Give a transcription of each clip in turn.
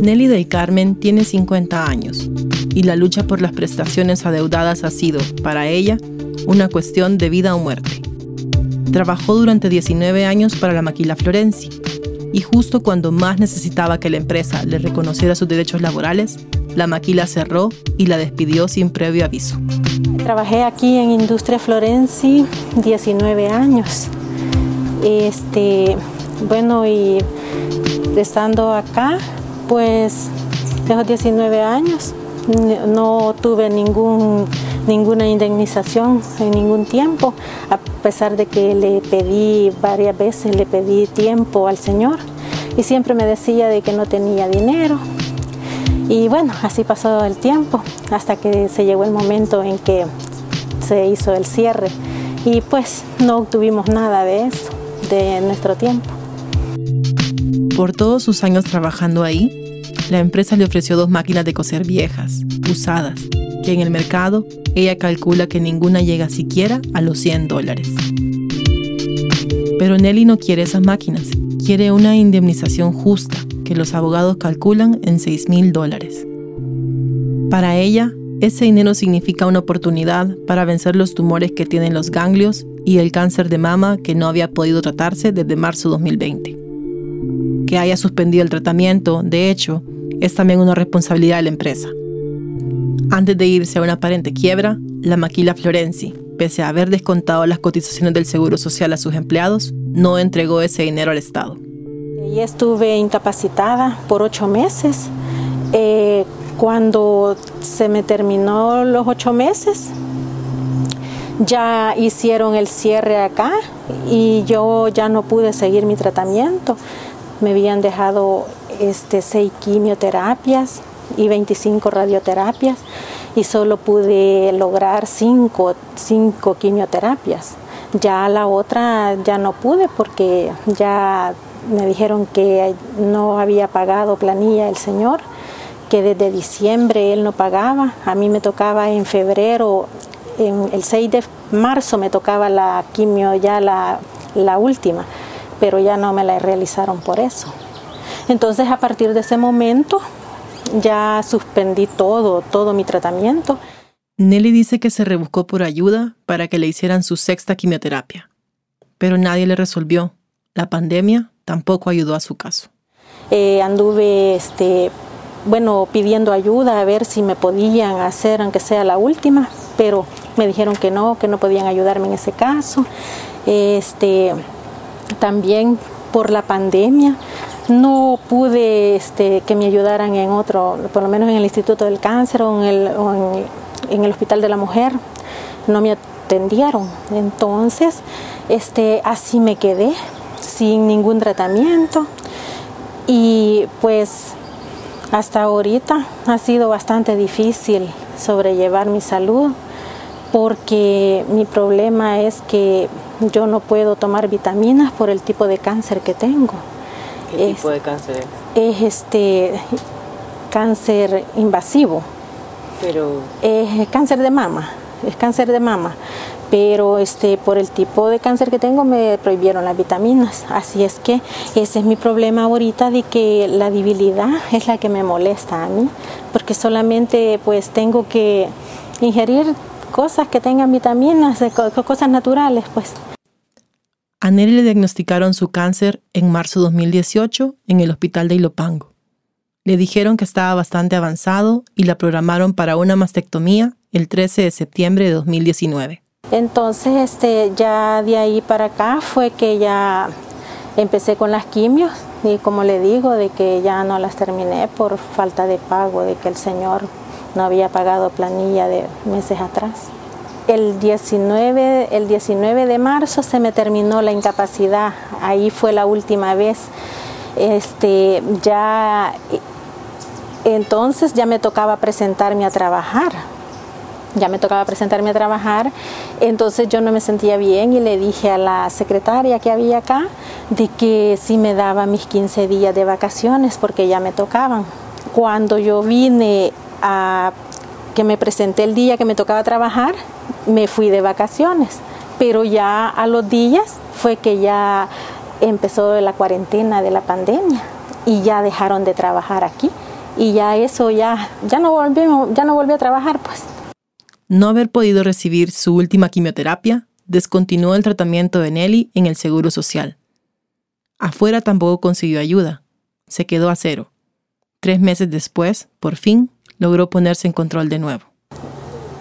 Nelly del Carmen tiene 50 años y la lucha por las prestaciones adeudadas ha sido, para ella, una cuestión de vida o muerte. Trabajó durante 19 años para la maquila Florenzi y justo cuando más necesitaba que la empresa le reconociera sus derechos laborales, la maquila cerró y la despidió sin previo aviso. Trabajé aquí en Industria Florenzi 19 años. Este, bueno, y estando acá, pues tengo 19 años, no tuve ningún, ninguna indemnización en ningún tiempo, a pesar de que le pedí varias veces, le pedí tiempo al Señor y siempre me decía de que no tenía dinero. Y bueno, así pasó el tiempo hasta que se llegó el momento en que se hizo el cierre y pues no obtuvimos nada de eso, de nuestro tiempo. Por todos sus años trabajando ahí, la empresa le ofreció dos máquinas de coser viejas, usadas, que en el mercado ella calcula que ninguna llega siquiera a los 100 dólares. Pero Nelly no quiere esas máquinas, quiere una indemnización justa que los abogados calculan en 6 mil dólares. Para ella, ese dinero significa una oportunidad para vencer los tumores que tienen los ganglios y el cáncer de mama que no había podido tratarse desde marzo 2020 que haya suspendido el tratamiento, de hecho, es también una responsabilidad de la empresa. Antes de irse a una aparente quiebra, la maquila Florenzi, pese a haber descontado las cotizaciones del Seguro Social a sus empleados, no entregó ese dinero al Estado. Estuve incapacitada por ocho meses. Eh, cuando se me terminó los ocho meses, ya hicieron el cierre acá y yo ya no pude seguir mi tratamiento me habían dejado este, seis quimioterapias y 25 radioterapias y solo pude lograr cinco, cinco quimioterapias. Ya la otra ya no pude porque ya me dijeron que no había pagado planilla el señor, que desde diciembre él no pagaba. A mí me tocaba en febrero, en el 6 de marzo me tocaba la quimio ya la, la última pero ya no me la realizaron por eso. Entonces a partir de ese momento ya suspendí todo, todo mi tratamiento. Nelly dice que se rebuscó por ayuda para que le hicieran su sexta quimioterapia, pero nadie le resolvió. La pandemia tampoco ayudó a su caso. Eh, anduve, este, bueno, pidiendo ayuda a ver si me podían hacer, aunque sea la última, pero me dijeron que no, que no podían ayudarme en ese caso. Este, también por la pandemia no pude este, que me ayudaran en otro, por lo menos en el Instituto del Cáncer o en el, en, el Hospital de la Mujer, no me atendieron. Entonces, este, así me quedé, sin ningún tratamiento. Y pues hasta ahorita ha sido bastante difícil sobrellevar mi salud porque mi problema es que yo no puedo tomar vitaminas por el tipo de cáncer que tengo. ¿Qué tipo de cáncer es? Es este cáncer invasivo. Pero es cáncer de mama, es cáncer de mama. Pero este por el tipo de cáncer que tengo me prohibieron las vitaminas. Así es que ese es mi problema ahorita de que la debilidad es la que me molesta a mí, porque solamente pues tengo que ingerir cosas que tengan vitaminas, cosas naturales, pues. A Nelly le diagnosticaron su cáncer en marzo de 2018 en el hospital de Ilopango. Le dijeron que estaba bastante avanzado y la programaron para una mastectomía el 13 de septiembre de 2019. Entonces, este, ya de ahí para acá fue que ya empecé con las quimios y como le digo, de que ya no las terminé por falta de pago, de que el Señor no había pagado planilla de meses atrás. El 19, el 19 de marzo se me terminó la incapacidad, ahí fue la última vez. Este, ya entonces ya me tocaba presentarme a trabajar. Ya me tocaba presentarme a trabajar, entonces yo no me sentía bien y le dije a la secretaria que había acá de que sí me daba mis 15 días de vacaciones porque ya me tocaban. Cuando yo vine a que me presenté el día que me tocaba trabajar, me fui de vacaciones, pero ya a los días fue que ya empezó la cuarentena de la pandemia y ya dejaron de trabajar aquí y ya eso ya ya no volvimos ya no volví a trabajar pues. No haber podido recibir su última quimioterapia descontinuó el tratamiento de Nelly en el Seguro Social. Afuera tampoco consiguió ayuda. Se quedó a cero. Tres meses después, por fin, logró ponerse en control de nuevo.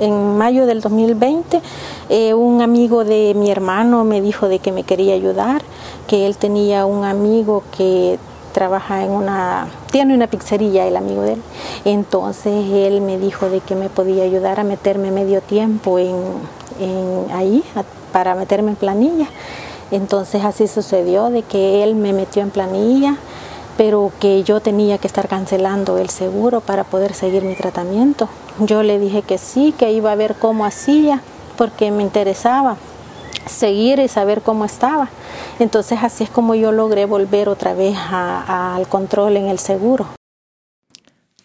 En mayo del 2020, eh, un amigo de mi hermano me dijo de que me quería ayudar, que él tenía un amigo que trabaja en una, tiene una pizzería el amigo de él. Entonces él me dijo de que me podía ayudar a meterme medio tiempo en, ahí, para meterme en planilla. Entonces así sucedió de que él me metió en planilla pero que yo tenía que estar cancelando el seguro para poder seguir mi tratamiento. Yo le dije que sí, que iba a ver cómo hacía, porque me interesaba seguir y saber cómo estaba. Entonces así es como yo logré volver otra vez al control en el seguro.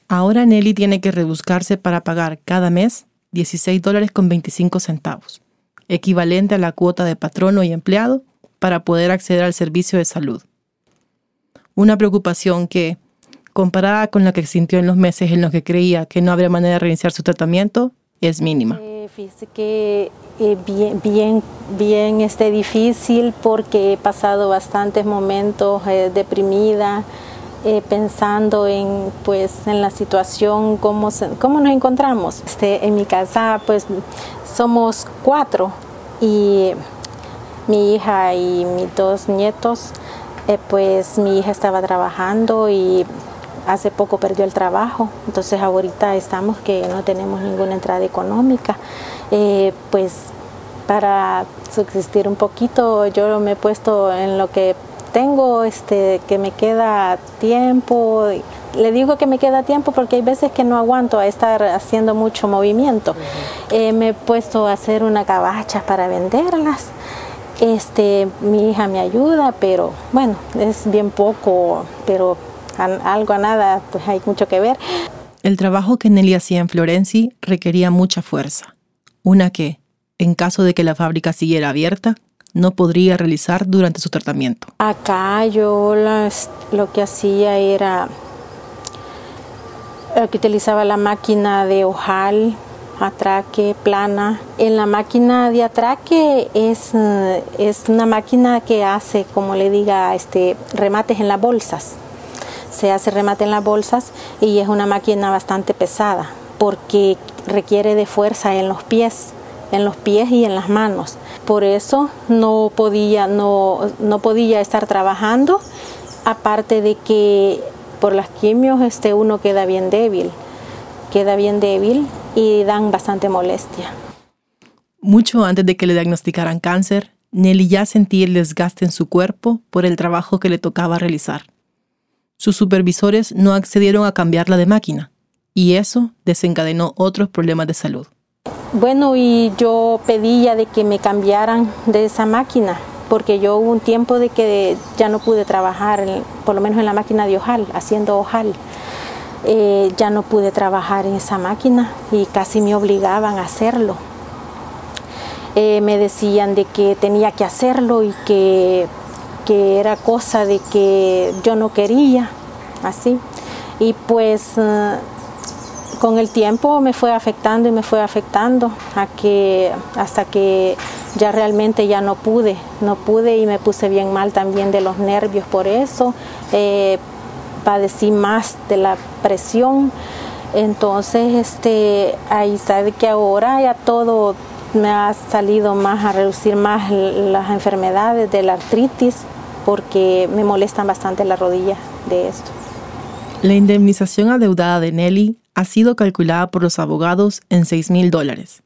Ahora Nelly tiene que rebuscarse para pagar cada mes 16 dólares con 25 centavos, equivalente a la cuota de patrono y empleado para poder acceder al servicio de salud una preocupación que, comparada con la que sintió en los meses en los que creía que no habría manera de reiniciar su tratamiento, es mínima. Eh, fíjese que eh, bien, bien, bien este, difícil porque he pasado bastantes momentos eh, deprimida, pensando en, pues, en la situación, cómo, cómo nos encontramos. Este, en mi casa pues somos cuatro y mi hija y mis dos nietos eh, pues mi hija estaba trabajando y hace poco perdió el trabajo, entonces ahorita estamos que no tenemos ninguna entrada económica. Eh, pues para subsistir un poquito yo me he puesto en lo que tengo, este, que me queda tiempo. Le digo que me queda tiempo porque hay veces que no aguanto a estar haciendo mucho movimiento. Eh, me he puesto a hacer una cabacha para venderlas este, mi hija me ayuda, pero bueno, es bien poco, pero algo a nada, pues hay mucho que ver. El trabajo que Nelly hacía en Florenci requería mucha fuerza, una que, en caso de que la fábrica siguiera abierta, no podría realizar durante su tratamiento. Acá yo lo que hacía era eh, que utilizaba la máquina de ojal atraque plana. En la máquina de atraque es, es una máquina que hace, como le diga, este, remates en las bolsas. Se hace remate en las bolsas y es una máquina bastante pesada porque requiere de fuerza en los pies, en los pies y en las manos. Por eso no podía, no, no podía estar trabajando, aparte de que por las quimios este, uno queda bien débil queda bien débil y dan bastante molestia. Mucho antes de que le diagnosticaran cáncer, Nelly ya sentía el desgaste en su cuerpo por el trabajo que le tocaba realizar. Sus supervisores no accedieron a cambiarla de máquina y eso desencadenó otros problemas de salud. Bueno, y yo pedía de que me cambiaran de esa máquina, porque yo hubo un tiempo de que ya no pude trabajar, por lo menos en la máquina de ojal, haciendo ojal. Eh, ya no pude trabajar en esa máquina y casi me obligaban a hacerlo. Eh, me decían de que tenía que hacerlo y que, que, era cosa de que yo no quería, así. Y pues eh, con el tiempo me fue afectando y me fue afectando a que, hasta que ya realmente ya no pude, no pude y me puse bien mal también de los nervios por eso padecí más de la presión. Entonces, este, ahí sabe que ahora ya todo me ha salido más a reducir más las enfermedades de la artritis porque me molestan bastante las rodillas de esto. La indemnización adeudada de Nelly ha sido calculada por los abogados en 6 mil dólares,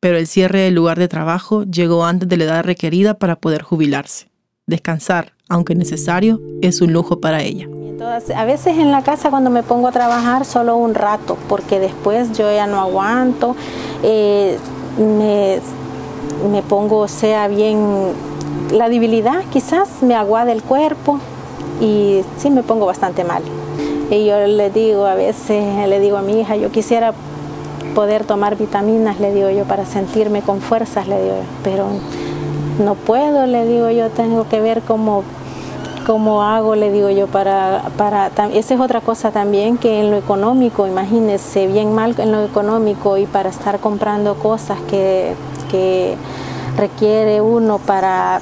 pero el cierre del lugar de trabajo llegó antes de la edad requerida para poder jubilarse. Descansar, aunque necesario, es un lujo para ella a veces en la casa cuando me pongo a trabajar solo un rato, porque después yo ya no aguanto, eh, me, me, pongo, sea bien, la debilidad quizás me aguada el cuerpo y sí me pongo bastante mal. Y yo le digo a veces, le digo a mi hija, yo quisiera poder tomar vitaminas, le digo yo, para sentirme con fuerzas, le digo yo, pero no puedo, le digo yo, tengo que ver cómo, cómo hago, le digo yo, para, para, esa es otra cosa también que en lo económico, imagínese, bien mal en lo económico y para estar comprando cosas que, que requiere uno para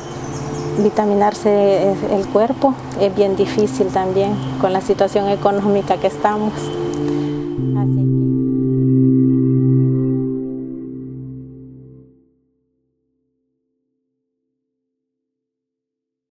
vitaminarse el cuerpo es bien difícil también con la situación económica que estamos.